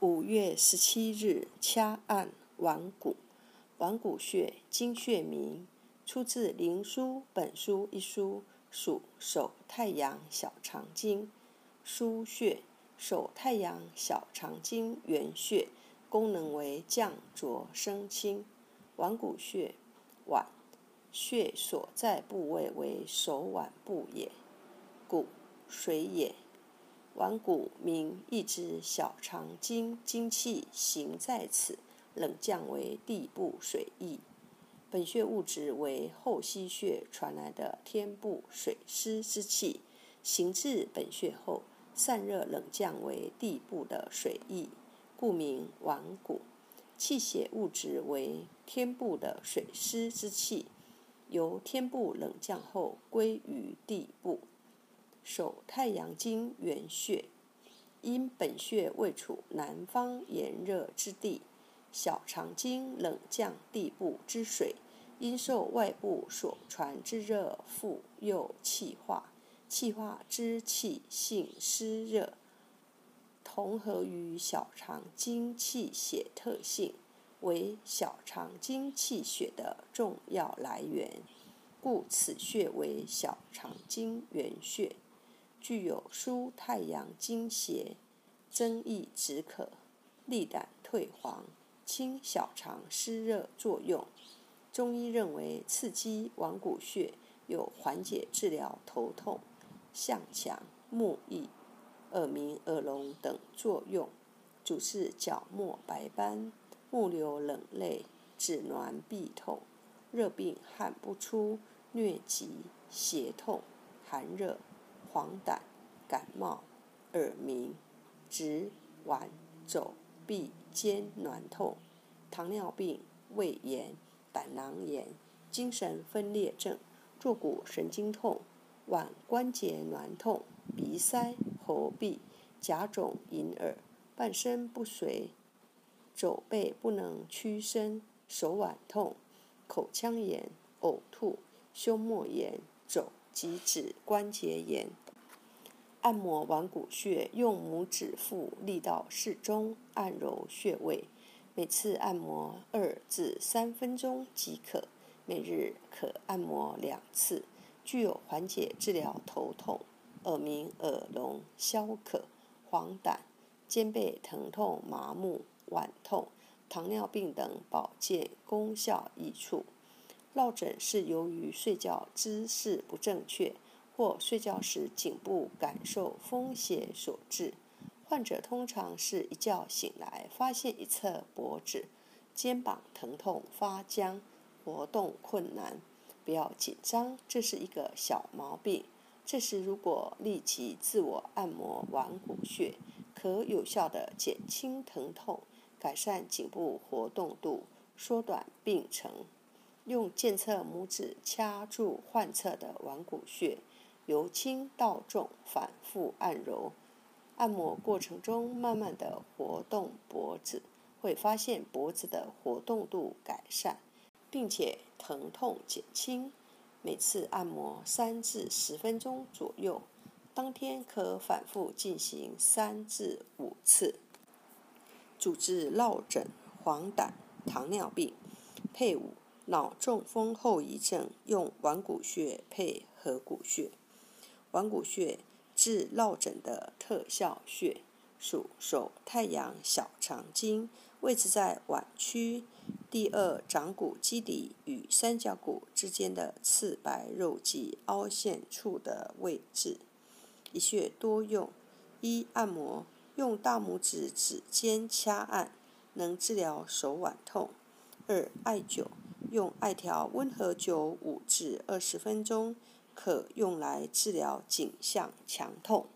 五月十七日，掐按腕骨，腕骨穴，经穴名，出自《灵枢·本书》一书，属手太阳小肠经。腧穴，手太阳小肠经原穴，功能为降浊生清。腕骨穴，腕穴所在部位为手腕部也。骨，水也。腕骨名一指小肠经，精气行在此，冷降为地部水液。本穴物质为后溪穴传来的天部水湿之气，行至本穴后，散热冷降为地部的水液，故名腕骨。气血物质为天部的水湿之气，由天部冷降后归于地部。手太阳经原穴，因本穴位处南方炎热之地，小肠经冷降地部之水，因受外部所传之热复又气化，气化之气性湿热，同合于小肠经气血特性，为小肠经气血的重要来源，故此穴为小肠经原穴。具有疏太阳经邪、增益止渴、利胆退黄、清小肠湿热作用。中医认为，刺激王谷穴有缓解治疗头痛、向强、目翳、耳鸣、耳聋等作用。主治角膜白斑、目流冷泪、指挛痹痛、热病汗不出、疟疾、胁痛、寒热。黄疸、感冒、耳鸣、直腕、肘、臂、肩挛痛、糖尿病、胃炎、胆囊炎、精神分裂症、坐骨神经痛、腕关节挛痛、鼻塞、喉痹、甲肿隐耳、半身不遂、肘背不能屈伸、手腕痛、口腔炎、呕吐、胸膜炎、肘。及指关节炎。按摩腕骨穴，用拇指腹力道适中，按揉穴位。每次按摩二至三分钟即可。每日可按摩两次。具有缓解治疗头痛、耳鸣、耳聋、消渴、黄疸、肩背疼痛、麻木、腕痛、糖尿病等保健功效益处。落枕是由于睡觉姿势不正确，或睡觉时颈部感受风邪所致。患者通常是一觉醒来，发现一侧脖子、肩膀疼痛发僵，活动困难。不要紧张，这是一个小毛病。这时如果立即自我按摩腕骨穴，可有效地减轻疼痛，改善颈部活动度，缩短病程。用健侧拇指掐住患侧的腕骨穴，由轻到重反复按揉。按摩过程中，慢慢的活动脖子，会发现脖子的活动度改善，并且疼痛减轻。每次按摩三至十分钟左右，当天可反复进行三至五次。主治落枕、黄疸、糖尿病，配伍。脑中风后遗症用腕骨穴配合谷穴。腕骨穴治落枕的特效穴，属手太阳小肠经，位置在腕区第二掌骨基底与三角骨之间的赤白肉际凹陷处的位置。一穴多用：一、按摩，用大拇指指尖掐按，能治疗手腕痛；二、艾灸。用艾条温和灸五至二十分钟，可用来治疗颈项强痛。